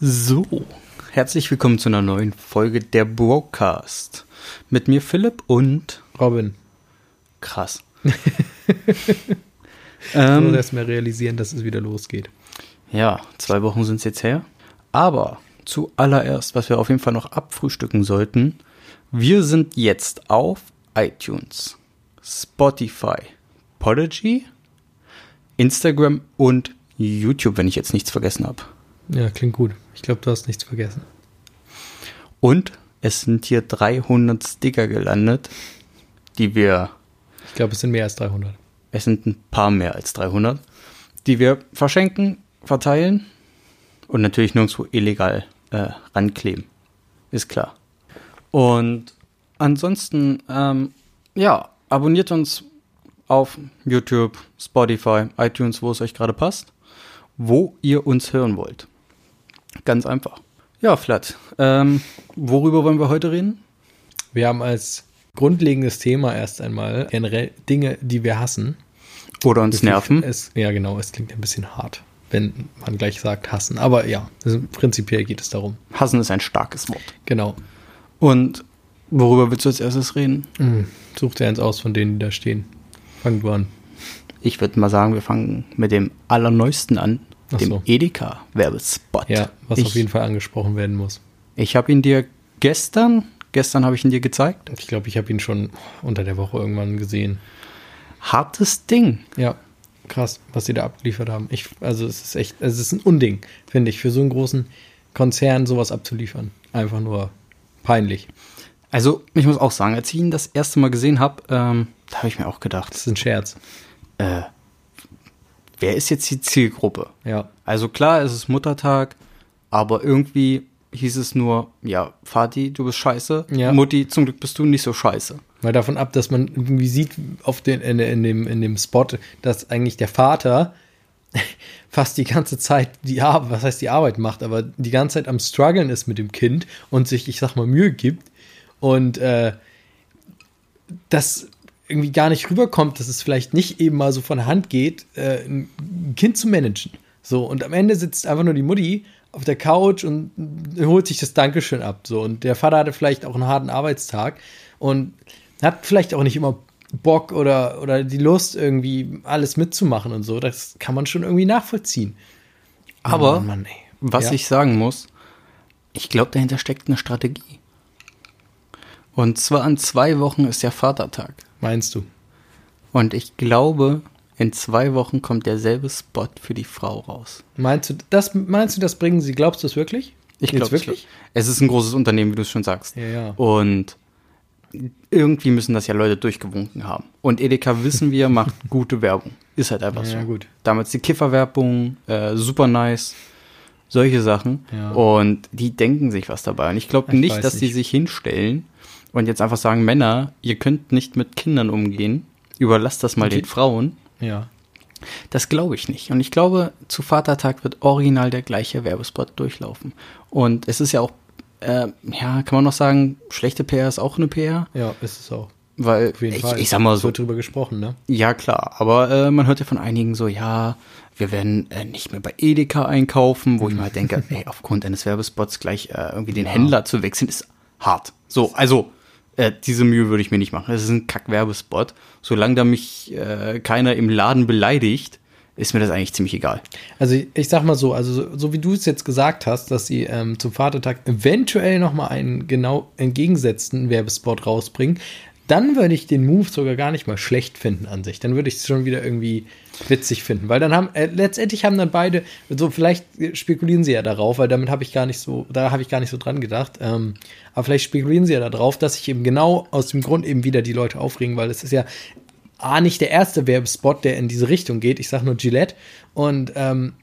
So, herzlich willkommen zu einer neuen Folge der Broadcast. Mit mir Philipp und Robin. krass. Ich ähm, muss erst mal realisieren, dass es wieder losgeht. ja, zwei Wochen sind es jetzt her. Aber zuallererst, was wir auf jeden Fall noch abfrühstücken sollten, wir sind jetzt auf iTunes, Spotify, Podigy, Instagram und YouTube, wenn ich jetzt nichts vergessen habe. Ja, klingt gut. Ich glaube, du hast nichts vergessen. Und es sind hier 300 Sticker gelandet, die wir Ich glaube, es sind mehr als 300. Es sind ein paar mehr als 300, die wir verschenken, verteilen und natürlich nirgendwo illegal äh, rankleben. Ist klar. Und ansonsten, ähm, ja, abonniert uns auf YouTube, Spotify, iTunes, wo es euch gerade passt, wo ihr uns hören wollt. Ganz einfach. Ja, Flat. Ähm, worüber wollen wir heute reden? Wir haben als grundlegendes Thema erst einmal generell Dinge, die wir hassen. Oder uns nerven? Es, ja, genau. Es klingt ein bisschen hart, wenn man gleich sagt hassen. Aber ja, also prinzipiell geht es darum. Hassen ist ein starkes Wort. Genau. Und worüber willst du als erstes reden? Hm. Such dir eins aus von denen, die da stehen. Fang du an. Ich würde mal sagen, wir fangen mit dem allerneuesten an, Ach dem so. Edeka-Werbespot. Ja, was ich, auf jeden Fall angesprochen werden muss. Ich habe ihn dir gestern, gestern habe ich ihn dir gezeigt. Ich glaube, ich habe ihn schon unter der Woche irgendwann gesehen. Hartes Ding. Ja, krass, was sie da abgeliefert haben. Ich, also es ist echt, es ist ein Unding, finde ich, für so einen großen Konzern sowas abzuliefern. Einfach nur peinlich. Also ich muss auch sagen, als ich ihn das erste Mal gesehen habe, ähm, da habe ich mir auch gedacht, Das ist ein Scherz. äh, wer ist jetzt die Zielgruppe? Ja, Also klar, es ist Muttertag, aber irgendwie hieß es nur, ja, Vati, du bist scheiße. Ja. Mutti, zum Glück bist du nicht so scheiße. mal davon ab, dass man irgendwie sieht auf den, in, in, dem, in dem Spot, dass eigentlich der Vater fast die ganze Zeit die Arbeit, was heißt die Arbeit macht, aber die ganze Zeit am struggeln ist mit dem Kind und sich, ich sag mal, Mühe gibt und äh, das irgendwie gar nicht rüberkommt, dass es vielleicht nicht eben mal so von der Hand geht, äh, ein Kind zu managen. So, und am Ende sitzt einfach nur die Mutti auf der Couch und holt sich das Dankeschön ab. So, und der Vater hatte vielleicht auch einen harten Arbeitstag und hat vielleicht auch nicht immer Bock oder, oder die Lust, irgendwie alles mitzumachen und so. Das kann man schon irgendwie nachvollziehen. Aber Mann, Mann. Was Ja. ich sagen muss, ich glaube, dahinter steckt eine Strategie. Und zwar an zwei Wochen ist der Vatertag. Meinst du? Und ich glaube, in zwei Wochen kommt derselbe Spot für die Frau raus. Meinst du, das, meinst du, das bringen sie? Glaubst du das wirklich? Ich glaube wirklich? Es ist ein großes Unternehmen, wie du es schon sagst. Ja, ja. Und irgendwie müssen das ja Leute durchgewunken haben. Und Edeka, wissen wir, macht gute Werbung. Ist halt einfach Ja, so. gut. Damals die Kifferwerbung, äh, super nice, solche Sachen. Ja. Und die denken sich was dabei. Und ich glaube Ich nicht, dass die nicht. sich hinstellen und jetzt einfach sagen, Männer, ihr könnt nicht mit Kindern umgehen. Überlasst das mal die- den Frauen. Ja. Das glaube ich nicht. Und ich glaube, zu Vatertag wird original der gleiche Werbespot durchlaufen. Und es ist ja auch, äh, ja, kann man noch sagen, schlechte PR ist auch eine PR, Ja, ist es auch. weil Auf jeden ich, Fall. ich sag mal Es so, wird drüber gesprochen, ne? ja klar, aber äh, man hört ja von einigen so, ja, wir werden äh, nicht mehr bei Edeka einkaufen, wo ich mal denke, ey, aufgrund eines Werbespots gleich äh, irgendwie den Händler zu wechseln, ist hart. So, also äh, diese Mühe würde ich mir nicht machen. Es ist ein Kack-Werbespot. Solange da mich äh, keiner im Laden beleidigt, ist mir das eigentlich ziemlich egal. Also ich, ich sag mal so, also so, so wie du es jetzt gesagt hast, dass sie ähm, zum Vatertag eventuell noch mal einen genau entgegengesetzten Werbespot rausbringen, dann würde ich den Move sogar gar nicht mal schlecht finden an sich. Dann würde ich es schon wieder irgendwie witzig finden, weil dann haben äh, letztendlich haben dann beide so vielleicht spekulieren sie ja darauf, weil damit habe ich gar nicht so, da habe ich gar nicht so dran gedacht. Ähm, aber vielleicht spekulieren sie ja darauf, dass sich eben genau aus dem Grund eben wieder die Leute aufregen, weil es ist ja A, nicht der erste Werbespot, der in diese Richtung geht. Ich sage nur Gillette. Und ähm,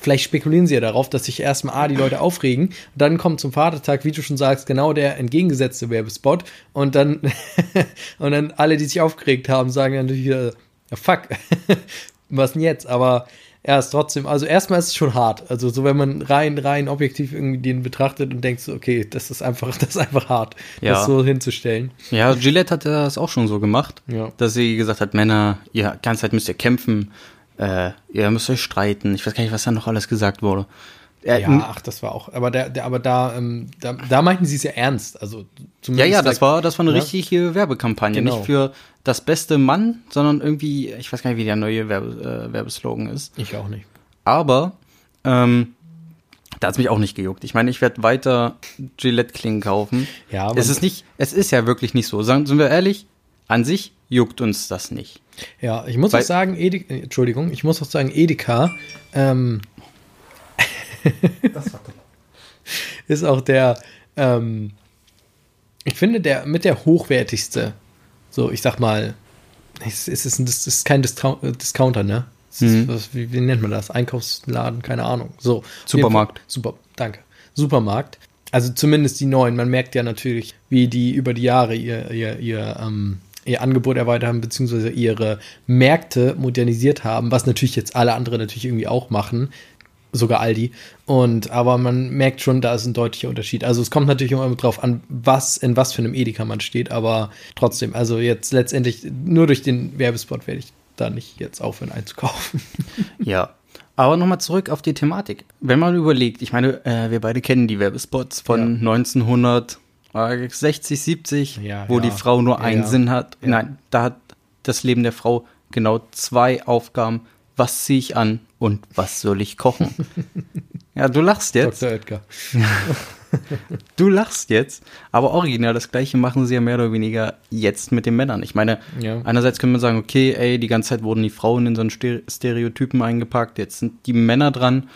vielleicht spekulieren sie ja darauf, dass sich erstmal A, die Leute aufregen. Und dann kommt zum Vatertag, wie du schon sagst, genau der entgegengesetzte Werbespot. Und dann, und dann alle, die sich aufgeregt haben, sagen dann natürlich wieder, ja fuck, was denn jetzt? Aber ja, ist trotzdem, also erstmal ist es schon hart. Also so, wenn man rein, rein objektiv irgendwie den betrachtet und denkt so, okay, das ist einfach, das ist einfach hart, Ja. das so hinzustellen. Ja, Gillette hat das auch schon so gemacht, Ja. dass sie gesagt hat, Männer, ihr ganze Zeit müsst ihr kämpfen, äh, ihr müsst euch streiten. Ich weiß gar nicht, was da noch alles gesagt wurde. Äh, Ja, ach, das war auch, aber der, der aber da, ähm, da, da meinten sie es ja ernst. Also Ja, ja, das da- war, das war eine Ja. richtige Werbekampagne. Genau. Nicht für das beste Mann, sondern irgendwie, ich weiß gar nicht, wie der neue Werbe, äh, Werbeslogan ist. Ich auch nicht. Aber ähm, da hat's mich auch nicht gejuckt. Ich meine, ich werde weiter Gillette-Klingen kaufen. Ja, aber- es ist nicht, es ist ja wirklich nicht so. Sagen, sind wir ehrlich, an sich juckt uns das nicht. Ja, ich muss Weil- auch sagen, Edeka, äh, Entschuldigung, ich muss auch sagen, Edeka ähm, ist auch der, ähm, ich finde, der mit der hochwertigste, so ich sag mal, es, es ist, ein, das ist kein Discount, äh, Discounter, ne? Ist, Mhm. was, wie, wie nennt man das? Einkaufsladen, keine Ahnung. So. Supermarkt. Fall- Super, danke. Supermarkt. Also zumindest die neuen. Man merkt ja natürlich, wie die über die Jahre ihr, ihr, ihr, ähm, ihr Angebot erweitert haben, beziehungsweise ihre Märkte modernisiert haben, was natürlich jetzt alle anderen natürlich irgendwie auch machen. Sogar Aldi. Und, aber man merkt schon, da ist ein deutlicher Unterschied. Also es kommt natürlich immer drauf an, was, in was für einem Edeka man steht, aber trotzdem, also jetzt letztendlich, nur durch den Werbespot werde ich da nicht jetzt aufhören einzukaufen. Ja. Aber nochmal zurück auf die Thematik. Wenn man überlegt, ich meine, äh, wir beide kennen die Werbespots von 1960, 70, Ja, wo ja. die Frau nur einen Ja. Sinn hat. Nein, da hat das Leben der Frau genau zwei Aufgaben. Was ziehe ich an und was soll ich kochen? ja, du lachst jetzt. Dr. Oetker. Du lachst jetzt, aber original das gleiche machen sie ja mehr oder weniger jetzt mit den Männern. Ich meine, Ja. einerseits können wir sagen, okay, ey, die ganze Zeit wurden die Frauen in so einen Stere- Stereotypen eingepackt, jetzt sind die Männer dran.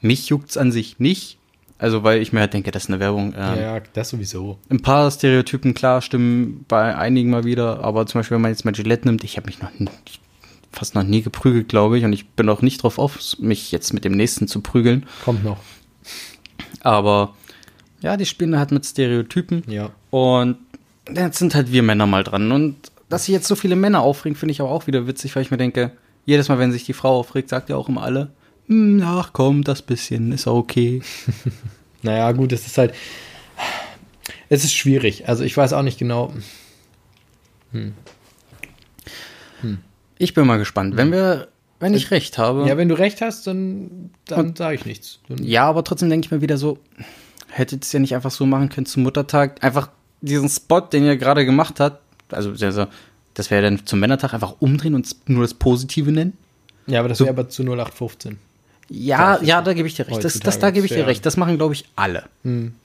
Mich juckt's an sich nicht. Also, weil ich mir halt denke, das ist eine Werbung. Ähm, Ja, das sowieso. Ein paar Stereotypen, klar, stimmen bei einigen mal wieder, aber zum Beispiel, wenn man jetzt mal Gillette nimmt, ich habe mich noch nie, fast noch nie geprügelt, glaube ich, und ich bin auch nicht drauf auf, mich jetzt mit dem nächsten zu prügeln. Kommt noch. Aber ja, die spielen halt mit Stereotypen. Ja. Und jetzt sind halt wir Männer mal dran. Und dass sich jetzt so viele Männer aufregen, finde ich aber auch wieder witzig, weil ich mir denke, jedes Mal, wenn sich die Frau aufregt, sagt ja auch immer alle, "Hm, ach komm, das bisschen ist auch okay. Naja, gut, es ist halt. Es ist schwierig. Also ich weiß auch nicht genau. Ich bin mal gespannt. Wenn wir, wenn ich recht habe. Ja, wenn du recht hast, dann, dann sage ich nichts. Dann, Ja, aber trotzdem denke ich mir wieder so, hättet ihr ja nicht einfach so machen können zum Muttertag, einfach diesen Spot, den ihr gerade gemacht habt, also, also das wäre dann zum Männertag einfach umdrehen und nur das Positive nennen? ja aber das So- wäre aber zu 0815. Ja, ja, da gebe ich dir recht. Das, das, da gebe ich dir recht. Das machen, glaube ich, alle.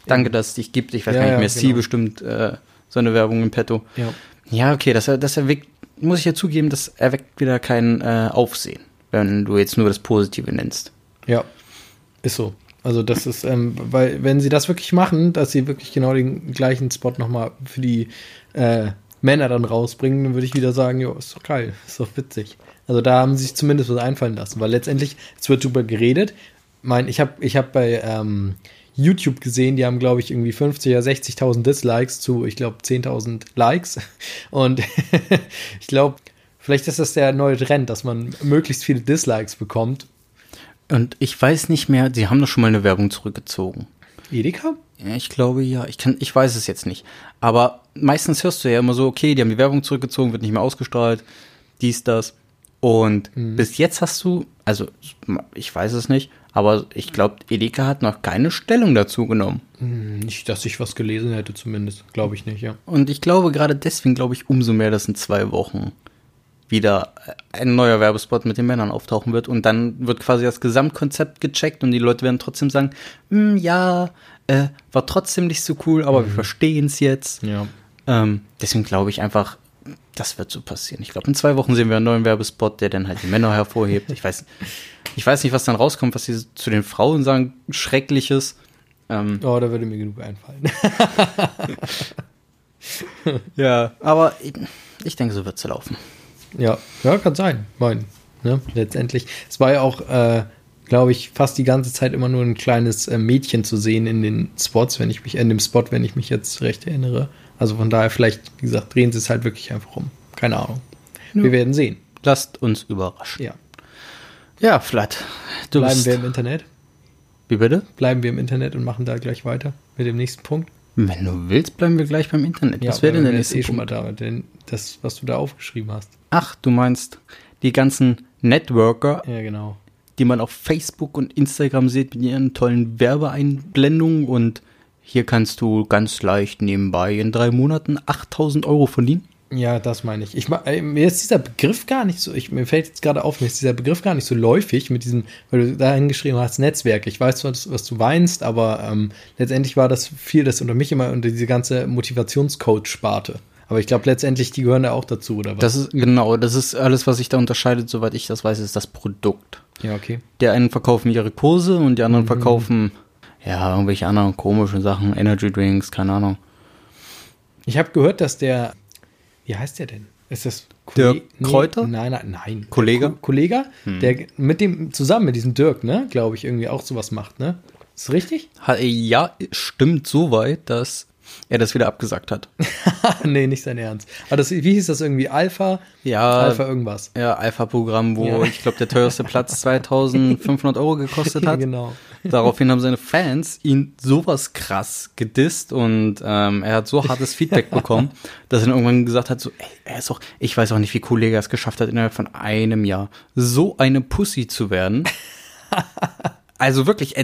Danke, dass es dich gibt. Ich weiß Ja, gar nicht ja, mehr, Sie genau. bestimmt äh, so eine Werbung im Petto. Ja. Ja, okay, das, das erweckt, muss ich ja zugeben, das erweckt wieder kein äh, Aufsehen, wenn du jetzt nur das Positive nennst. Ja, ist so. Also das ist, ähm, weil wenn sie das wirklich machen, dass sie wirklich genau den gleichen Spot nochmal für die äh, Männer dann rausbringen, dann würde ich wieder sagen, jo, ist doch geil, ist doch witzig. Also da haben sie sich zumindest was einfallen lassen, weil letztendlich, es wird drüber geredet. Mein, ich habe ich hab bei ähm, YouTube gesehen, die haben, glaube ich, irgendwie 50 oder 60.000 Dislikes zu, ich glaube, 10.000 Likes. Und ich glaube, vielleicht ist das der neue Trend, dass man möglichst viele Dislikes bekommt, Und ich weiß nicht mehr, sie haben doch schon mal eine Werbung zurückgezogen. Edeka? Ich glaube ja. Ich kann, ich weiß es jetzt nicht. Aber meistens hörst du ja immer so, okay, die haben die Werbung zurückgezogen, wird nicht mehr ausgestrahlt, dies, das. Und bis jetzt hast du, also ich weiß es nicht, aber ich glaube, Edeka hat noch keine Stellung dazu genommen. Hm, Nicht, dass ich was gelesen hätte, zumindest. Glaube ich nicht, ja. Und ich glaube, gerade deswegen glaube ich umso mehr, dass in zwei Wochen wieder ein neuer Werbespot mit den Männern auftauchen wird. Und dann wird quasi das Gesamtkonzept gecheckt und die Leute werden trotzdem sagen, "Hm, ja, äh, war trotzdem nicht so cool, aber wir verstehen es jetzt. Ja. Ähm, deswegen glaube ich einfach, das wird so passieren. Ich glaube, in zwei Wochen sehen wir einen neuen Werbespot, der dann halt die Männer hervorhebt. Ich weiß, ich weiß nicht, was dann rauskommt, was sie zu den Frauen sagen, Schreckliches. Ähm, Oh, da würde mir genug einfallen. ja, aber ich, ich denke, so wird es laufen. ja, ja, kann sein. Mein, ne, letztendlich. Es war ja auch, äh, glaube ich, fast die ganze Zeit immer nur ein kleines äh, Mädchen zu sehen in den Spots, wenn ich mich, in dem Spot, wenn ich mich jetzt recht erinnere. Also von daher, vielleicht, wie gesagt, drehen sie es halt wirklich einfach um. Keine Ahnung. Wir werden sehen. Lasst uns überraschen. Ja. Ja, Flat. Du Bleiben wir im Internet? Wie bitte? Bleiben wir im Internet und machen da gleich weiter mit dem nächsten Punkt? Wenn du willst, bleiben wir gleich beim Internet. was wäre denn der nächste eh schon mal da, denn das, was du da aufgeschrieben hast. Ach, du meinst die ganzen Networker, Ja, genau. Die man auf Facebook und Instagram sieht mit ihren tollen Werbeeinblendungen und hier kannst du ganz leicht nebenbei in drei Monaten 8000 Euro verdienen. Ja, das meine ich. ich mir ist dieser Begriff gar nicht so, ich, mir fällt jetzt gerade auf, mir ist dieser Begriff gar nicht so läufig mit diesem, weil du da hingeschrieben hast, Netzwerk. Ich weiß, was, was du weinst, aber ähm, letztendlich war das viel, das unter mich immer unter diese ganze Motivationscoach-Sparte. Aber ich glaube letztendlich, die gehören da auch dazu, oder was? Das ist, genau, das ist alles, was sich da unterscheidet, soweit ich das weiß, ist das Produkt. Ja, okay. Der einen verkaufen ihre Kurse und die anderen mhm. verkaufen, ja, irgendwelche anderen komischen Sachen, Energy Drinks, keine Ahnung. Ich habe gehört, dass der wie heißt der denn? Ist das Dirk Kräuter? Nee, nein, nein, nein. Kollege? Ko Kollege, hm. der mit dem, zusammen mit diesem Dirk, ne, glaube ich, irgendwie auch sowas macht, ne? Ist das richtig? Ja, stimmt so weit, dass er das wieder abgesagt hat. nee, nicht sein Ernst. Aber das, wie hieß das irgendwie? Alpha? Ja. Alpha irgendwas. Ja, Alpha-Programm, wo ja. ich glaube, der teuerste Platz 2500 Euro gekostet hat. genau. Daraufhin haben seine Fans ihn sowas krass gedisst und ähm, er hat so hartes Feedback bekommen, dass er irgendwann gesagt hat, so, ey, er ist doch, ich weiß auch nicht, wie Kollege es geschafft hat, innerhalb von einem Jahr so eine Pussy zu werden. also wirklich,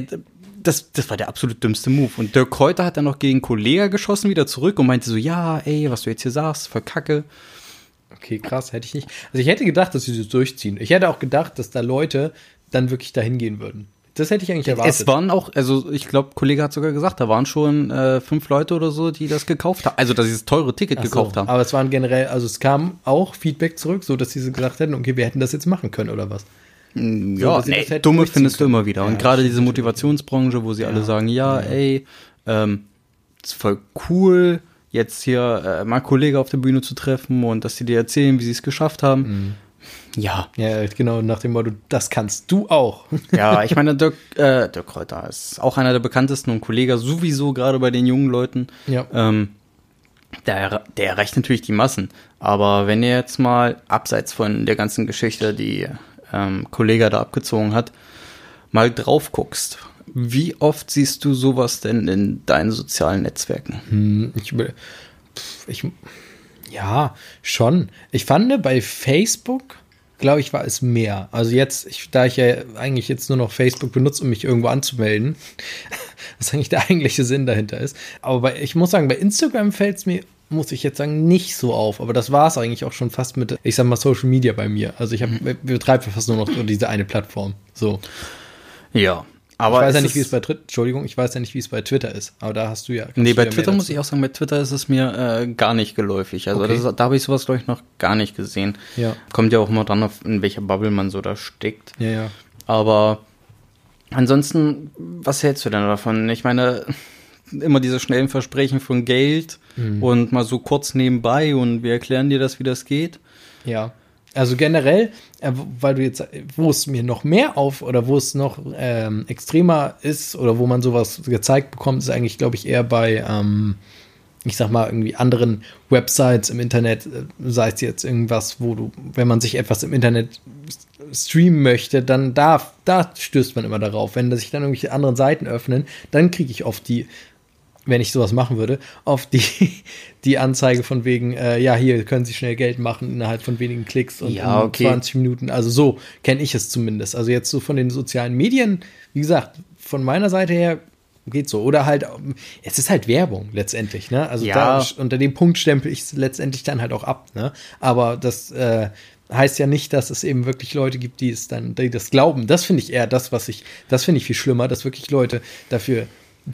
das, das war der absolut dümmste Move. Und Dirk Kräuter hat dann noch gegen Kollega geschossen, wieder zurück und meinte so, ja, ey, was du jetzt hier sagst, voll Kacke. Okay, krass, hätte ich nicht. Also ich hätte gedacht, dass sie das durchziehen. Ich hätte auch gedacht, dass da Leute dann wirklich dahin gehen würden. Das hätte ich eigentlich erwartet. Es waren auch, also ich glaube, Kollege hat sogar gesagt, da waren schon äh, fünf Leute oder so, die das gekauft haben. Also, dass sie das teure Ticket so, gekauft haben. Aber es waren generell, also es kam auch Feedback zurück, so dass sie gesagt hätten, okay, wir hätten das jetzt machen können oder was. Mm, ja, so, nee, dumme findest du immer wieder. Ja, und gerade diese Motivationsbranche, wo sie ja, alle sagen, ja, ja. ey, ähm, ist voll cool, jetzt hier äh, mal Kollege auf der Bühne zu treffen und dass sie dir erzählen, wie sie es geschafft haben. Mhm. Ja. Ja, genau, nach dem Motto, das kannst du auch. ja, ich meine, Dirk, äh, Dirk Kräuter ist auch einer der bekanntesten und Kollege sowieso gerade bei den jungen Leuten. Ja. Ähm, der, der erreicht natürlich die Massen. Aber wenn ihr jetzt mal abseits von der ganzen Geschichte, die ähm, Kollege da abgezogen hat, mal drauf guckst. Wie oft siehst du sowas denn in deinen sozialen Netzwerken? Hm, ich, ich, ja, schon. Ich fand bei Facebook, glaube ich, war es mehr. Also jetzt, ich, da ich ja eigentlich jetzt nur noch Facebook benutze, um mich irgendwo anzumelden, was eigentlich der eigentliche Sinn dahinter ist. Aber bei, ich muss sagen, bei Instagram fällt es mir muss ich jetzt sagen, nicht so auf. Aber das war es eigentlich auch schon fast mit, ich sag mal, Social Media bei mir. Also ich habe, mhm. betreibe fast nur noch diese eine Plattform. So. Ja. Aber ich weiß ja nicht, wie es bei Twitter, Entschuldigung, ich weiß ja nicht, wie es bei Twitter ist, aber da hast du ja. Nee, bei ja Twitter muss ich auch sagen, bei Twitter ist es mir äh, gar nicht geläufig. Also okay. das, da habe ich sowas, glaube ich, noch gar nicht gesehen. Ja. Kommt ja auch immer dran, auf, in welcher Bubble man so da steckt. Ja, ja. Aber ansonsten, was hältst du denn davon? Ich meine, immer diese schnellen Versprechen von Geld mhm. und mal so kurz nebenbei und wir erklären dir das, wie das geht. Ja. Also generell, äh, weil du jetzt, wo es mir noch mehr auf oder wo es noch ähm, extremer ist oder wo man sowas gezeigt bekommt, ist eigentlich, glaube ich, eher bei, ähm, ich sag mal, irgendwie anderen Websites im Internet, äh, sei es jetzt irgendwas, wo du, wenn man sich etwas im Internet streamen möchte, dann da, da stößt man immer darauf. Wenn sich dann irgendwelche anderen Seiten öffnen, dann kriege ich oft die wenn ich sowas machen würde, auf die, die Anzeige von wegen, äh, ja, hier können Sie schnell Geld machen innerhalb von wenigen Klicks und ja, okay. 20 Minuten. Also so kenne ich es zumindest. Also jetzt so von den sozialen Medien, wie gesagt, von meiner Seite her geht so. Oder halt, es ist halt Werbung letztendlich, ne? Also ja. da, unter dem Punkt stempel ich es letztendlich dann halt auch ab, ne? Aber das äh, heißt ja nicht, dass es eben wirklich Leute gibt, die es dann, die das glauben. Das finde ich eher das, was ich, das finde ich viel schlimmer, dass wirklich Leute dafür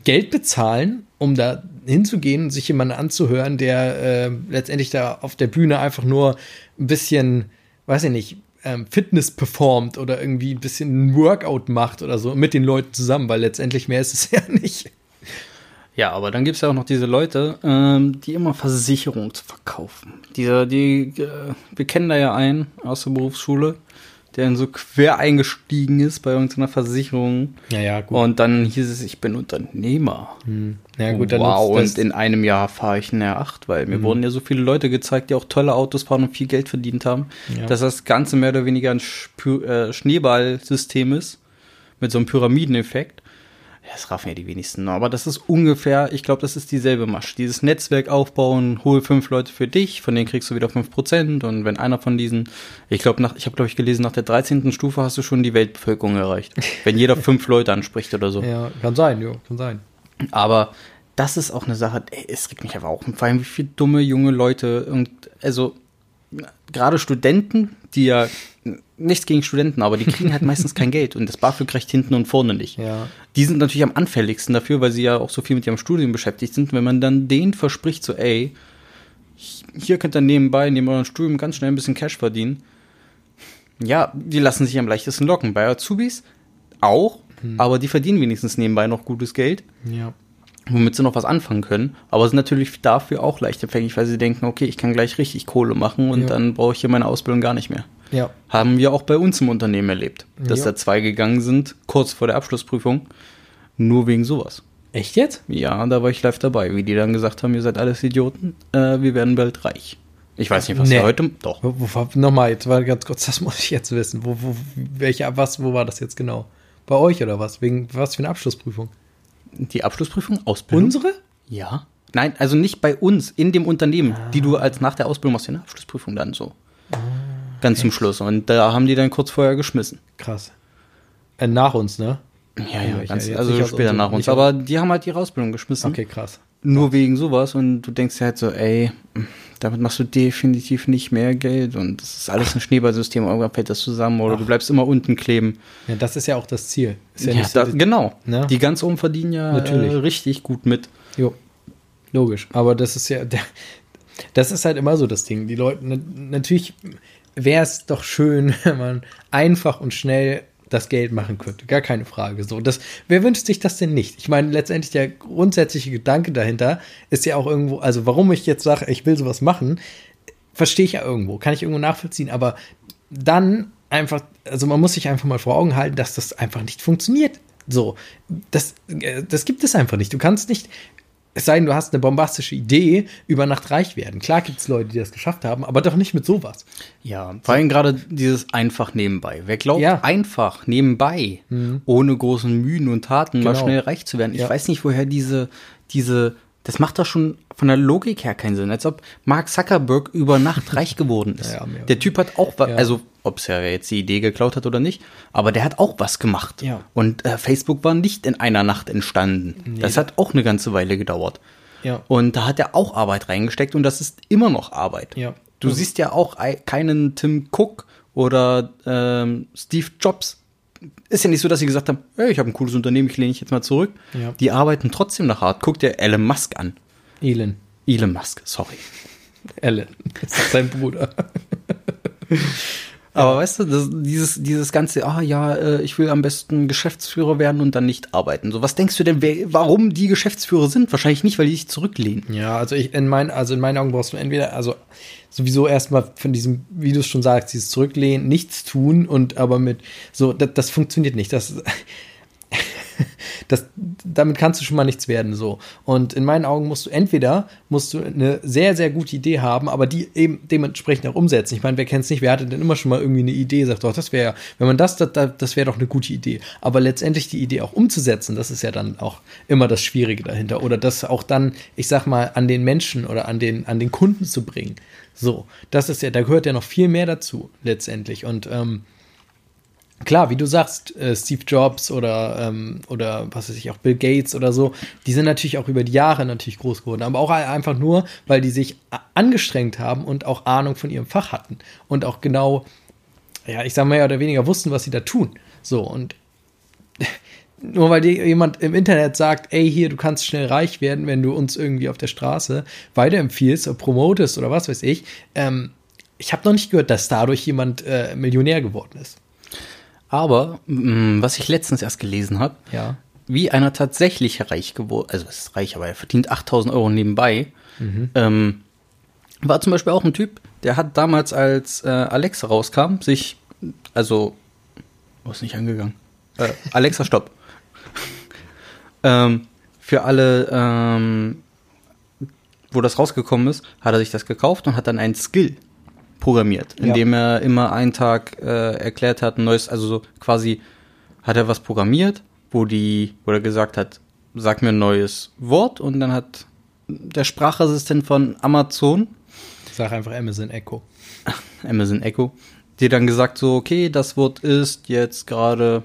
Geld bezahlen, um da hinzugehen, sich jemanden anzuhören, der äh, letztendlich da auf der Bühne einfach nur ein bisschen, weiß ich nicht, ähm, Fitness performt oder irgendwie ein bisschen ein Workout macht oder so mit den Leuten zusammen, weil letztendlich mehr ist es ja nicht. Ja, aber dann gibt es ja auch noch diese Leute, ähm, die immer Versicherungen verkaufen. Diese, die, äh, wir kennen da ja einen aus der Berufsschule, der dann so quer eingestiegen ist bei irgendeiner Versicherung. Ja, ja, gut. Und dann hieß es, ich bin Unternehmer. Hm. Ja, gut, dann wow, und in einem Jahr fahre ich ein R8, weil mir hm. wurden ja so viele Leute gezeigt, die auch tolle Autos fahren und viel Geld verdient haben, ja. dass das Ganze mehr oder weniger ein äh, Schneeballsystem ist, mit so einem Pyramideneffekt. Das raffen ja die wenigsten. Aber das ist ungefähr, ich glaube, das ist dieselbe Masche. Dieses Netzwerk aufbauen, hol fünf Leute für dich, von denen kriegst du wieder fünf Prozent. Und wenn einer von diesen, ich glaube, nach, ich habe, glaube ich, gelesen, nach der 13. Stufe hast du schon die Weltbevölkerung erreicht. wenn jeder fünf Leute anspricht oder so. Ja, kann sein, ja, kann sein. Aber das ist auch eine Sache, ey, es regt mich aber auch. Vor allem, wie viele dumme junge Leute und also gerade Studenten, die ja nichts gegen Studenten, aber die kriegen halt meistens kein Geld und das BAföG reicht hinten und vorne nicht. Ja. Die sind natürlich am anfälligsten dafür, weil sie ja auch so viel mit ihrem Studium beschäftigt sind. Wenn man dann denen verspricht, so, ey, hier könnt ihr nebenbei, neben eurem Studium ganz schnell ein bisschen Cash verdienen. Ja, die lassen sich am leichtesten locken. Bei Azubis auch, hm. aber die verdienen wenigstens nebenbei noch gutes Geld. Ja womit sie noch was anfangen können. Aber sind natürlich dafür auch leicht empfänglich, weil sie denken, okay, ich kann gleich richtig Kohle machen und ja. dann brauche ich hier meine Ausbildung gar nicht mehr. Ja. Haben wir auch bei uns im Unternehmen erlebt, dass ja. da zwei gegangen sind, kurz vor der Abschlussprüfung, nur wegen sowas. Echt jetzt? Ja, da war ich live dabei, wie die dann gesagt haben, ihr seid alles Idioten, äh, wir werden bald reich. Ich weiß nicht, was nee. heute. Doch. Wo, wo, Nochmal, jetzt war ganz kurz, das muss ich jetzt wissen. Wo, wo, welche, was, wo war das jetzt genau? Bei euch oder was? Wegen was für eine Abschlussprüfung? Die Abschlussprüfung, Ausbildung. Unsere? Ja. Nein, also nicht bei uns, in dem Unternehmen, ah. die du als nach der Ausbildung machst, eine Abschlussprüfung dann so. Ganz echt? zum Schluss. Und da haben die dann kurz vorher geschmissen. Krass. Äh, nach uns, ne? Ja, ja, ganz, also später nach uns. Aber die haben halt die Ausbildung geschmissen. Okay, krass. Nur wegen sowas und du denkst halt so, ey, damit machst du definitiv nicht mehr Geld und das ist alles ein Schneeballsystem, irgendwann fällt das zusammen oder Ach. du bleibst immer unten kleben. Ja, das ist ja auch das Ziel. Ja, ja das, genau. Ne? Die ganz oben verdienen ja Natürlich. Äh, richtig gut mit. Jo, logisch. Aber das ist ja, das ist halt immer so das Ding. Die Leute, natürlich wäre es doch schön, wenn man einfach und schnell das Geld machen könnte. Gar keine Frage. So, das, wer wünscht sich das denn nicht? Ich meine, letztendlich der grundsätzliche Gedanke dahinter ist ja auch irgendwo, also warum ich jetzt sage, ich will sowas machen, verstehe ich ja irgendwo, kann ich irgendwo nachvollziehen, aber dann einfach, also man muss sich einfach mal vor Augen halten, dass das einfach nicht funktioniert. So, das, äh, das gibt es einfach nicht. Du kannst nicht es sei denn, du hast eine bombastische Idee, über Nacht reich werden. Klar gibt es Leute, die das geschafft haben, aber doch nicht mit sowas. Ja, vor allem gerade dieses einfach nebenbei. Wer glaubt, ja. einfach nebenbei, mhm. ohne großen Mühen und Taten genau. mal schnell reich zu werden? Ich ja. weiß nicht, woher diese, diese das macht doch schon von der Logik her keinen Sinn. Als ob Mark Zuckerberg über Nacht reich geworden ist. Ja, ja, der Typ hat auch was, ja. also ob es ja jetzt die Idee geklaut hat oder nicht, aber der hat auch was gemacht. Und äh, Facebook war nicht in einer Nacht entstanden. Nee, das hat auch eine ganze Weile gedauert. Und da hat er auch Arbeit reingesteckt und das ist immer noch Arbeit. Du siehst ja auch keinen Tim Cook oder ähm, Steve Jobs ist ja nicht so, dass sie gesagt haben, hey, ich habe ein cooles Unternehmen, ich lehne mich jetzt mal zurück. Ja. Die arbeiten trotzdem nach hart. Guck dir Elon Musk an. Elon. Elon Musk, sorry. Elon, das ist sein Bruder. Aber weißt du, das, dieses, dieses ganze, ah ja, äh, ich will am besten Geschäftsführer werden und dann nicht arbeiten. So, was denkst du denn, wer, warum die Geschäftsführer sind? Wahrscheinlich nicht, weil die sich zurücklehnen. Ja, also ich in meinen, also in meinen Augen brauchst du entweder, also sowieso erstmal von diesem, wie du es schon sagst, dieses Zurücklehnen, nichts tun und aber mit so, das, das funktioniert nicht. Das, das, damit kannst du schon mal nichts werden so. Und in meinen Augen musst du entweder musst du eine sehr sehr gute Idee haben, aber die eben dementsprechend auch umsetzen. Ich meine, wer kennt es nicht? Wer hatte denn immer schon mal irgendwie eine Idee? Sagt doch, das wäre, wenn man das, das, das wäre doch eine gute Idee. Aber letztendlich die Idee auch umzusetzen, das ist ja dann auch immer das Schwierige dahinter. Oder das auch dann, ich sag mal, an den Menschen oder an den an den Kunden zu bringen. So, das ist ja, da gehört ja noch viel mehr dazu letztendlich. Und ähm, klar, wie du sagst, äh, Steve Jobs oder, ähm, oder was weiß ich, auch Bill Gates oder so, die sind natürlich auch über die Jahre natürlich groß geworden, aber auch einfach nur, weil die sich angestrengt haben und auch Ahnung von ihrem Fach hatten und auch genau, ja, ich sag mal mehr oder weniger wussten, was sie da tun. So, und nur weil dir jemand im Internet sagt, ey, hier, du kannst schnell reich werden, wenn du uns irgendwie auf der Straße weiterempfiehlst oder promotest oder was weiß ich, ähm, ich habe noch nicht gehört, dass dadurch jemand äh, Millionär geworden ist. Aber mh, mm, was ich letztens erst gelesen habe, ja. wie einer tatsächlich reich geworden, also es ist reich, aber er verdient 8000 Euro nebenbei, mhm. ähm, war zum Beispiel auch ein Typ, der hat damals, als äh, Alexa rauskam, sich, also, wo ist nicht angegangen? Äh, Alexa, stopp. ähm, für alle, ähm, wo das rausgekommen ist, hat er sich das gekauft und hat dann einen Skill programmiert, indem ja. er immer einen Tag äh, erklärt hat, ein neues, also so quasi hat er was programmiert wo die, wo er gesagt hat, sag mir ein neues Wort und dann hat der Sprachassistent von Amazon, Sag einfach Amazon Echo. Amazon Echo, dir dann gesagt so, okay, das Wort ist jetzt gerade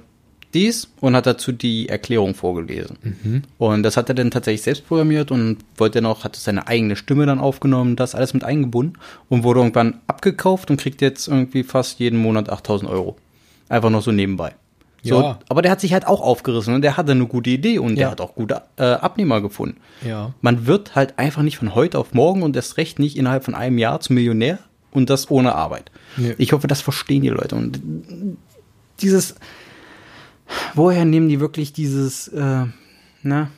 dies und hat dazu die Erklärung vorgelesen. Und das hat er dann tatsächlich selbst programmiert und wollte dann auch, hat seine eigene Stimme dann aufgenommen, das alles mit eingebunden und wurde irgendwann abgekauft und kriegt jetzt irgendwie fast jeden Monat 8000 Euro. Einfach noch so nebenbei. So, Ja. aber der hat sich halt auch aufgerissen und der hatte eine gute Idee und der Ja. hat auch gute äh, Abnehmer gefunden. Ja. Man wird halt einfach nicht von heute auf morgen und erst recht nicht innerhalb von einem Jahr zum Millionär und das ohne Arbeit. Nee. Ich hoffe, das verstehen die Leute. Und dieses, woher nehmen die wirklich dieses, äh, na,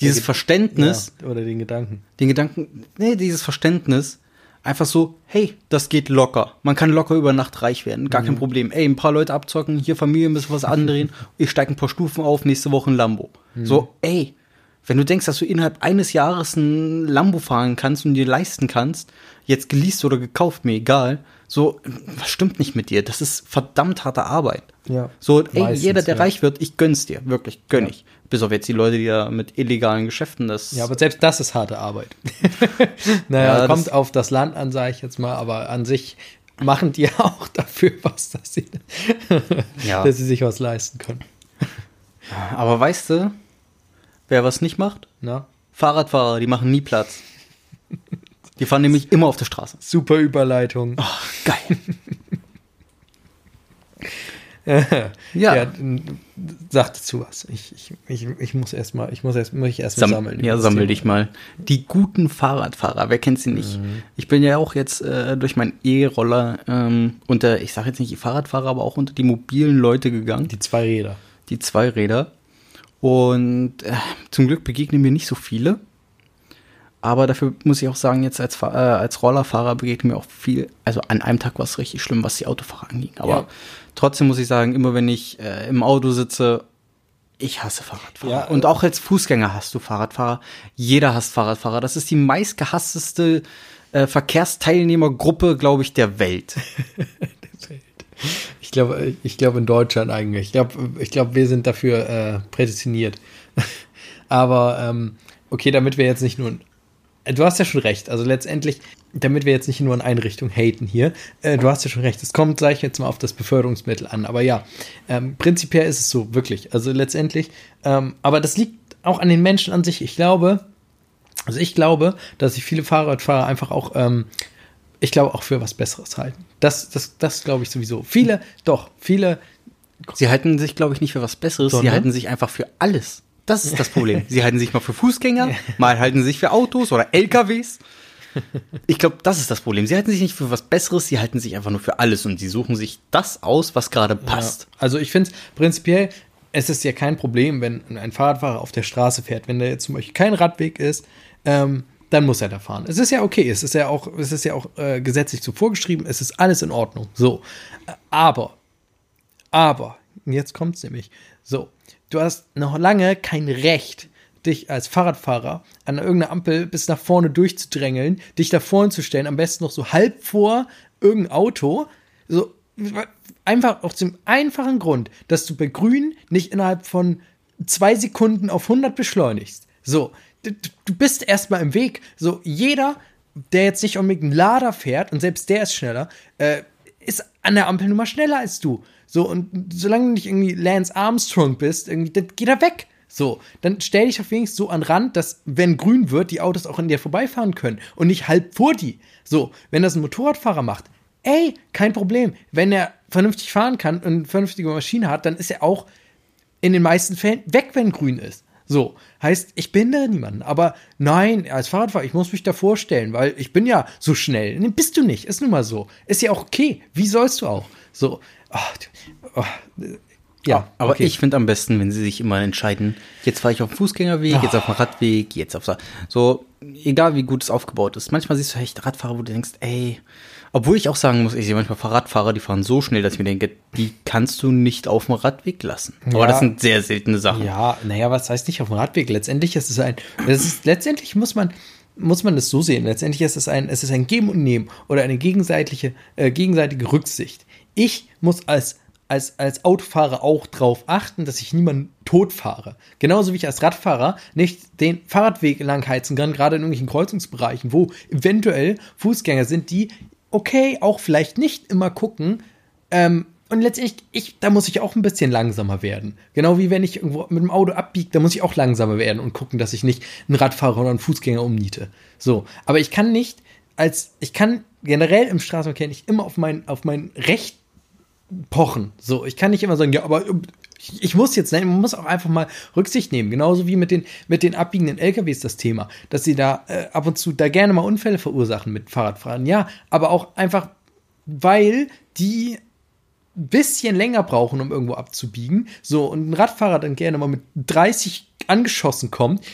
dieses Ja, Verständnis, Ja, oder den Gedanken. den Gedanken, nee, dieses Verständnis, einfach so, hey, das geht locker. Man kann locker über Nacht reich werden, gar kein Problem. Ey, ein paar Leute abzocken, hier Familie ein bisschen was andrehen, ich steige ein paar Stufen auf, nächste Woche ein Lambo. So, ey, wenn du denkst, dass du innerhalb eines Jahres ein Lambo fahren kannst und dir leisten kannst, jetzt geleast oder gekauft, mir egal, so, was stimmt nicht mit dir? Das ist verdammt harte Arbeit. Ja. So, ey, Meistens, jeder, der ja. reich wird, ich gönn's dir, wirklich, gönn Ja. ich. Bis auf jetzt die Leute, die da mit illegalen Geschäften das. Ja, aber selbst das ist harte Arbeit. naja, Ja, kommt auf das Land an, sage ich jetzt mal, aber an sich machen die auch dafür was, dass sie, dass sie sich was leisten können. Aber weißt du, wer was nicht macht? Na? Fahrradfahrer, die machen nie Platz. Die fahren nämlich immer auf der Straße. Super Überleitung. Ach, geil. ja. Ja. sag dazu was. Ich, ich, ich, ich muss erstmal, ich muss erst, muss ich erst Sam sammeln. ja, sammel dich mal. Die guten Fahrradfahrer, wer kennt sie nicht? Ich bin ja auch jetzt äh, durch meinen E-Roller ähm, unter, ich sage jetzt nicht die Fahrradfahrer, aber auch unter die mobilen Leute gegangen, die, Die zwei Räder. die Zweiräder. Und äh, zum Glück begegnen mir nicht so viele. Aber dafür muss ich auch sagen, jetzt als, äh, als Rollerfahrer begegnen mir auch viel. Also an einem Tag war es richtig schlimm, was die Autofahrer anging. Aber Ja. trotzdem muss ich sagen, immer wenn ich äh, im Auto sitze, ich hasse Fahrradfahrer. Ja, Und auch als Fußgänger hast du Fahrradfahrer. Jeder hasst Fahrradfahrer. Das ist die meistgehassteste äh, Verkehrsteilnehmergruppe, glaube ich, der Welt. Ich glaube, ich glaube in Deutschland eigentlich. Ich glaube, ich glaube, wir sind dafür äh, prädestiniert. Aber ähm, okay, damit wir jetzt nicht nur. Du hast ja schon recht. Also letztendlich, damit wir jetzt nicht nur in eine Richtung haten hier, äh, du hast ja schon recht. Es kommt gleich jetzt mal auf das Beförderungsmittel an. Aber ja, ähm, prinzipiell ist es so, wirklich. Also letztendlich, ähm, aber das liegt auch an den Menschen an sich. Ich glaube, also ich glaube, dass sich viele Fahrradfahrer einfach auch, ähm, ich glaube, auch für was Besseres halten. Das, das, das glaube ich sowieso. Viele, doch, viele, Sie halten sich, glaube ich, nicht für was Besseres. Sie Sondern? halten sich einfach für alles. Das ist das Problem. Sie halten sich mal für Fußgänger, mal halten sie sich für Autos oder LKWs. Ich glaube, das ist das Problem. Sie halten sich nicht für was Besseres, sie halten sich einfach nur für alles und sie suchen sich das aus, was gerade passt. Ja. Also ich finde es prinzipiell, es ist ja kein Problem, wenn ein Fahrradfahrer auf der Straße fährt, wenn da jetzt zum Beispiel kein Radweg ist, ähm, dann muss er da fahren. Es ist ja okay, es ist ja auch, es ist ja auch äh, gesetzlich so vorgeschrieben, es ist alles in Ordnung. So. Aber, aber, jetzt kommt es nämlich. So, du hast noch lange kein Recht, dich als Fahrradfahrer an irgendeiner Ampel bis nach vorne durchzudrängeln, dich da vorne zu stellen, am besten noch so halb vor irgendein Auto. So, einfach aus dem einfachen Grund, dass du bei Grün nicht innerhalb von zwei Sekunden auf 100 beschleunigst. So, du, bist erstmal im Weg. So, jeder, der jetzt nicht unbedingt einen Lader fährt, und selbst der ist schneller, äh, ist an der Ampel nun mal schneller als du. So, und solange du nicht irgendwie Lance Armstrong bist, irgendwie, dann geht er weg. So, dann stell dich auf wenigstens so an Rand, dass, wenn grün wird, die Autos auch an dir vorbeifahren können und nicht halb vor die. So, wenn das ein Motorradfahrer macht, ey, kein Problem. Wenn er vernünftig fahren kann und eine vernünftige Maschine hat, dann ist er auch in den meisten Fällen weg, wenn grün ist. So, heißt, ich behindere niemanden. Aber nein, als Fahrradfahrer, ich muss mich da vorstellen, weil ich bin ja so schnell. Nee, bist du nicht, ist nun mal so. Ist ja auch okay. Wie sollst du auch? So, ach, oh, ja, Aber okay. ich finde am besten, wenn sie sich immer entscheiden, jetzt fahre ich auf dem Fußgängerweg, jetzt auf dem Radweg, jetzt auf so, egal wie gut es aufgebaut ist. Manchmal siehst du echt Radfahrer, wo du denkst, ey, obwohl ich auch sagen muss, ich sehe manchmal Fahrradfahrer, die fahren so schnell, dass ich mir denke, die kannst du nicht auf dem Radweg lassen. Aber Ja. das sind sehr seltene Sachen. Ja, naja, was heißt nicht auf dem Radweg? Letztendlich ist es ein, es ist, letztendlich muss man, muss man es so sehen. Letztendlich ist es ein, es ist ein Geben und Nehmen oder eine gegenseitige, äh, gegenseitige Rücksicht. Ich muss als als, als Autofahrer auch drauf achten, dass ich niemanden tot fahre. Genauso wie ich als Radfahrer nicht den Fahrradweg langheizen kann, gerade in irgendwelchen Kreuzungsbereichen, wo eventuell Fußgänger sind, die, okay, auch vielleicht nicht immer gucken, ähm, und letztendlich, ich, da muss ich auch ein bisschen langsamer werden. Genau wie wenn ich irgendwo mit dem Auto abbiege, da muss ich auch langsamer werden und gucken, dass ich nicht einen Radfahrer oder einen Fußgänger umniete. So. Aber ich kann nicht als, ich kann generell im Straßenverkehr nicht immer auf mein, auf mein Recht pochen. So, ich kann nicht immer sagen, ja, aber ich, muss jetzt, ne, man muss auch einfach mal Rücksicht nehmen. Genauso wie mit den, mit den abbiegenden LKWs das Thema, dass sie da äh, ab und zu da gerne mal Unfälle verursachen mit Fahrradfahrern. Ja, aber auch einfach, weil die ein bisschen länger brauchen, um irgendwo abzubiegen. So, und ein Radfahrer dann gerne mal mit 30 angeschossen kommt.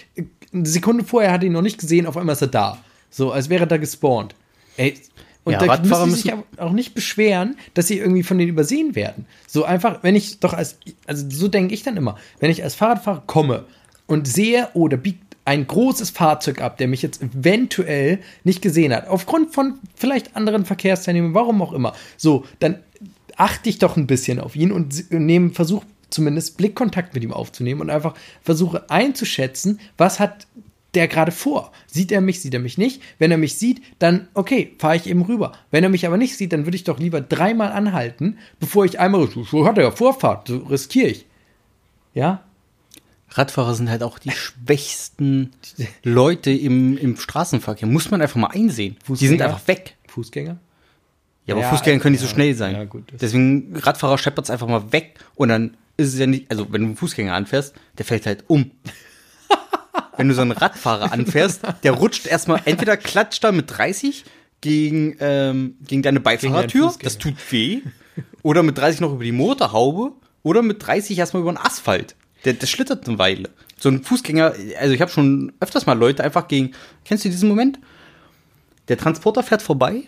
Eine Sekunde vorher hat er ihn noch nicht gesehen, auf einmal ist er da. So, als wäre er da gespawnt. Ey, und Ja, da Radfahrer müssen sie sich auch nicht beschweren, dass sie irgendwie von denen übersehen werden. So einfach, wenn ich doch als, also so denke ich dann immer, wenn ich als Fahrradfahrer komme und sehe, oh, da biegt ein großes Fahrzeug ab, der mich jetzt eventuell nicht gesehen hat, aufgrund von vielleicht anderen Verkehrsteilnehmern, warum auch immer, so, dann achte ich doch ein bisschen auf ihn und nehme, versuche zumindest Blickkontakt mit ihm aufzunehmen und einfach versuche einzuschätzen, was hat der gerade vor? Sieht er mich, sieht er mich nicht? Wenn er mich sieht, dann okay, fahre ich eben rüber. Wenn er mich aber nicht sieht, dann würde ich doch lieber dreimal anhalten, bevor ich einmal, so hat er ja Vorfahrt, so riskiere ich. Ja? Radfahrer sind halt auch die schwächsten Leute im, im Straßenverkehr. Muss man einfach mal einsehen. Die sind Fußgänger? einfach weg. Fußgänger? Ja, aber Ja, Fußgänger können nicht so ja, schnell sein. ja, gut, Deswegen, Radfahrer scheppert es einfach mal weg und dann ist es ja nicht, also wenn du einen Fußgänger anfährst, der fällt halt um. Wenn du so einen Radfahrer anfährst, der rutscht erstmal, entweder klatscht er mit 30 gegen, ähm, gegen deine Beifahrertür, Fußgänger. das tut weh, oder mit 30 noch über die Motorhaube, oder mit 30 erstmal über den Asphalt. Der, der schlittert eine Weile. So ein Fußgänger, also ich habe schon öfters mal Leute einfach gegen, kennst du diesen Moment? Der Transporter fährt vorbei,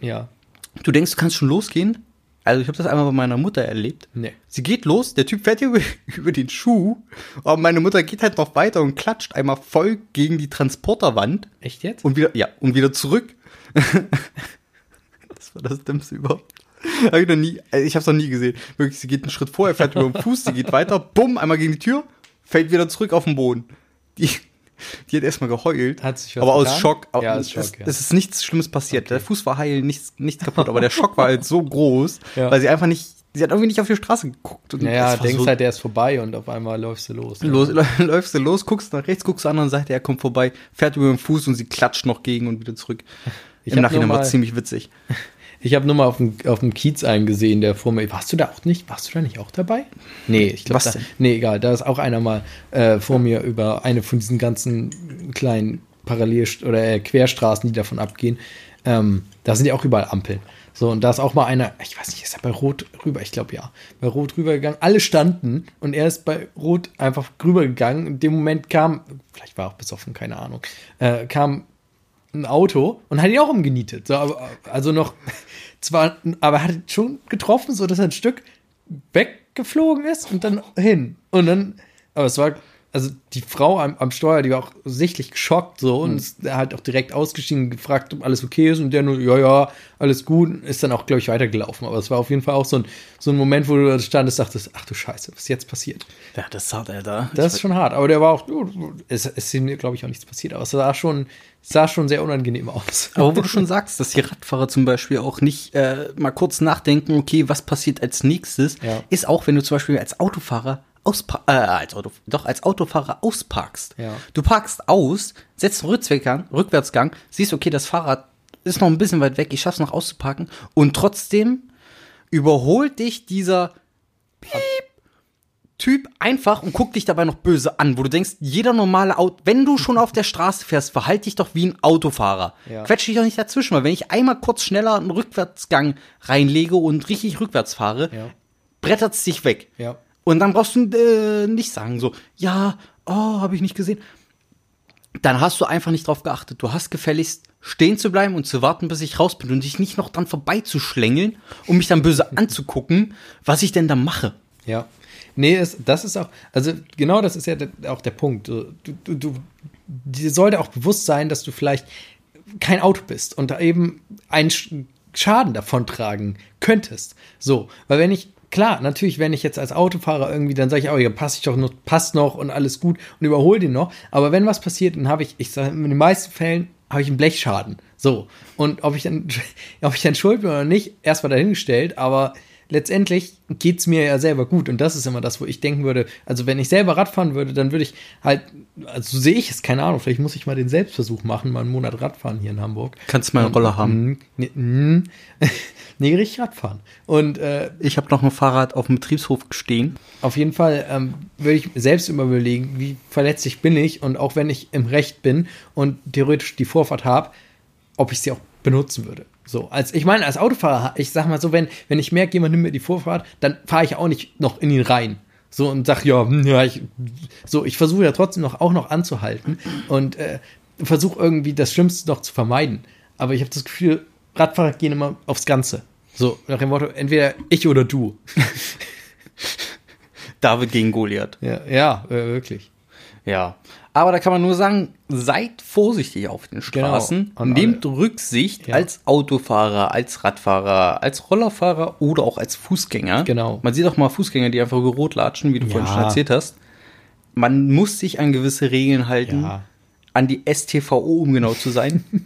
Ja. Du denkst, du kannst schon losgehen? Also ich habe das einmal bei meiner Mutter erlebt. Nee. Sie geht los, der Typ fährt hier über, über den Schuh, aber meine Mutter geht halt noch weiter und klatscht einmal voll gegen die Transporterwand Echt jetzt? und wieder, ja, und wieder zurück. das war das Dümmste überhaupt. Hab ich noch nie, also ich habe es noch nie gesehen. Wirklich, sie geht einen Schritt vor, er fährt über den Fuß, sie geht weiter, bumm, einmal gegen die Tür, fällt wieder zurück auf den Boden. Die, die hat erstmal geheult, Hat sich was aber aus getan? Schock. Aber Ja, aus es, Schock, ja. es ist nichts Schlimmes passiert. Der Fuß war heil, nichts, nichts kaputt, aber der Schock war halt so groß, Ja. weil sie einfach nicht, sie hat irgendwie nicht auf die Straße geguckt. Und Naja, denkst so, halt, der ist vorbei und auf einmal läufst du los. Los, läufst du los, guckst nach rechts, guckst zur anderen Seite, er kommt vorbei, fährt über den Fuß und sie klatscht noch gegen und wieder zurück. Ich Im Nachhinein war es ziemlich witzig. Ich habe nur mal auf dem, auf dem Kiez einen gesehen, der vor mir. Warst du da auch nicht? Warst du da nicht auch dabei? Nee, ich glaube. Nee, egal. Da ist auch einer mal äh, vor mir über eine von diesen ganzen kleinen Parallel- oder äh, Querstraßen, die davon abgehen. Ähm, da sind ja auch überall Ampeln. So, und da ist auch mal einer, ich weiß nicht, ist er bei Rot rüber? Ich glaube ja. Bei Rot rübergegangen. Alle standen und er ist bei Rot einfach rübergegangen. In dem Moment kam, vielleicht war er auch besoffen, keine Ahnung, äh, kam ein Auto und hat ihn auch umgenietet. So, aber, also noch zwar, aber er hat schon getroffen, so dass er ein Stück weggeflogen ist und dann hin. Und dann, aber es war, also die Frau am, am Steuer, die war auch sichtlich geschockt so und ist halt auch direkt ausgestiegen, gefragt, ob alles okay ist und der nur, ja, ja, alles gut, ist dann auch, glaube ich, weitergelaufen. Aber es war auf jeden Fall auch so ein, so ein Moment, wo du da standest, dachtest, ach du Scheiße, was ist jetzt passiert? Ja, das ist hart, Alter. Das ist schon hart, aber der war auch, es, es ist ihm, glaube ich, auch nichts passiert, aber es sah schon, sah schon sehr unangenehm aus. Aber wo du schon sagst, dass die Radfahrer zum Beispiel auch nicht äh, mal kurz nachdenken, okay, was passiert als nächstes, Ja. ist auch, wenn du zum Beispiel als Autofahrer auspa äh, als Auto, doch als Autofahrer ausparkst. Ja. Du parkst aus, setzt einen Rückwärtsgang, Rückwärtsgang, siehst, okay, das Fahrrad ist noch ein bisschen weit weg, ich schaff's noch auszuparken und trotzdem überholt dich dieser Piep Typ einfach und guckt dich dabei noch böse an, wo du denkst, jeder normale Auto, wenn du schon auf der Straße fährst, verhalte dich doch wie ein Autofahrer. Ja. Quetsch dich doch nicht dazwischen, weil wenn ich einmal kurz schneller einen Rückwärtsgang reinlege und richtig rückwärts fahre, Ja. brettert es dich weg. Ja. Und dann brauchst du äh, nicht sagen so, ja, oh, habe ich nicht gesehen. Dann hast du einfach nicht drauf geachtet. Du hast gefälligst stehen zu bleiben und zu warten, bis ich raus bin und dich nicht noch dran vorbeizuschlängeln, um mich dann böse anzugucken, was ich denn da mache. Ja. Nee, es, das ist auch, also genau das ist ja auch der Punkt. Du, du, du, dir sollte auch bewusst sein, dass du vielleicht kein Auto bist und da eben einen Sch- Schaden davontragen könntest. So, weil wenn ich klar, natürlich, wenn ich jetzt als Autofahrer irgendwie, dann sage ich, oh, ja, passt ich doch noch, passt noch und alles gut und überhole den noch. Aber wenn was passiert, dann habe ich, ich sage, in den meisten Fällen habe ich einen Blechschaden. So. Und ob ich dann, ob ich dann schuld bin oder nicht, erstmal dahingestellt, aber letztendlich geht's mir ja selber gut. Und das ist immer das, wo ich denken würde, also wenn ich selber Radfahren würde, dann würde ich halt, also so sehe ich es, keine Ahnung, vielleicht muss ich mal den Selbstversuch machen, mal einen Monat Radfahren hier in Hamburg. Kannst mal eine Rolle haben. Nee, mm, nee, richtig Radfahren. Und äh, Ich habe noch ein Fahrrad auf dem Betriebshof stehen. auf jeden Fall ähm, würde ich selbst immer überlegen, wie verletzlich bin ich und auch wenn ich im Recht bin und theoretisch die Vorfahrt habe, ob ich sie auch benutzen würde. So, als ich meine, als Autofahrer, ich sag mal so, wenn, wenn ich merke, jemand nimmt mir die Vorfahrt, dann fahre ich auch nicht noch in ihn rein. So und sag, ja, hm, ja, ich, so, ich versuche ja trotzdem noch auch noch anzuhalten und äh, versuche irgendwie das Schlimmste noch zu vermeiden. Aber ich habe das Gefühl, Radfahrer gehen immer aufs Ganze. So, nach dem Motto, entweder ich oder du. David gegen Goliath. Ja, ja äh, wirklich. Ja. Aber da kann man nur sagen, seid vorsichtig auf den Straßen. An Nehmt Rücksicht Ja. als Autofahrer, als Radfahrer, als Rollerfahrer oder auch als Fußgänger. Genau. Man sieht auch mal Fußgänger, die einfach Rot latschen, wie du vorhin Ja. schon erzählt hast. Man muss sich an gewisse Regeln halten. Ja. An die STVO, um genau zu sein.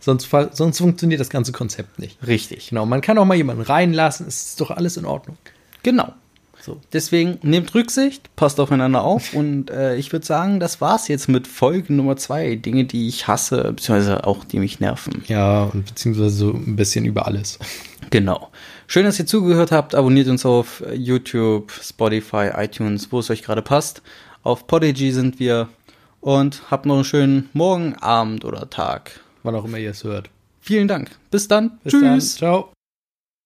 Sonst, sonst funktioniert das ganze Konzept nicht. Richtig. Genau, man kann auch mal jemanden reinlassen, es ist doch alles in Ordnung. Genau. So. Deswegen nehmt Rücksicht, passt aufeinander auf und äh, ich würde sagen, das war's jetzt mit Folge Nummer zwei. Dinge, die ich hasse, beziehungsweise auch die mich nerven. Ja, und beziehungsweise so ein bisschen über alles. Genau. Schön, dass ihr zugehört habt. Abonniert uns auf YouTube, Spotify, iTunes, wo es euch gerade passt. Auf Podigy sind wir und habt noch einen schönen Morgen, Abend oder Tag. Wann auch immer ihr es hört. Vielen Dank. Bis dann. Bis Tschüss. dann. Ciao.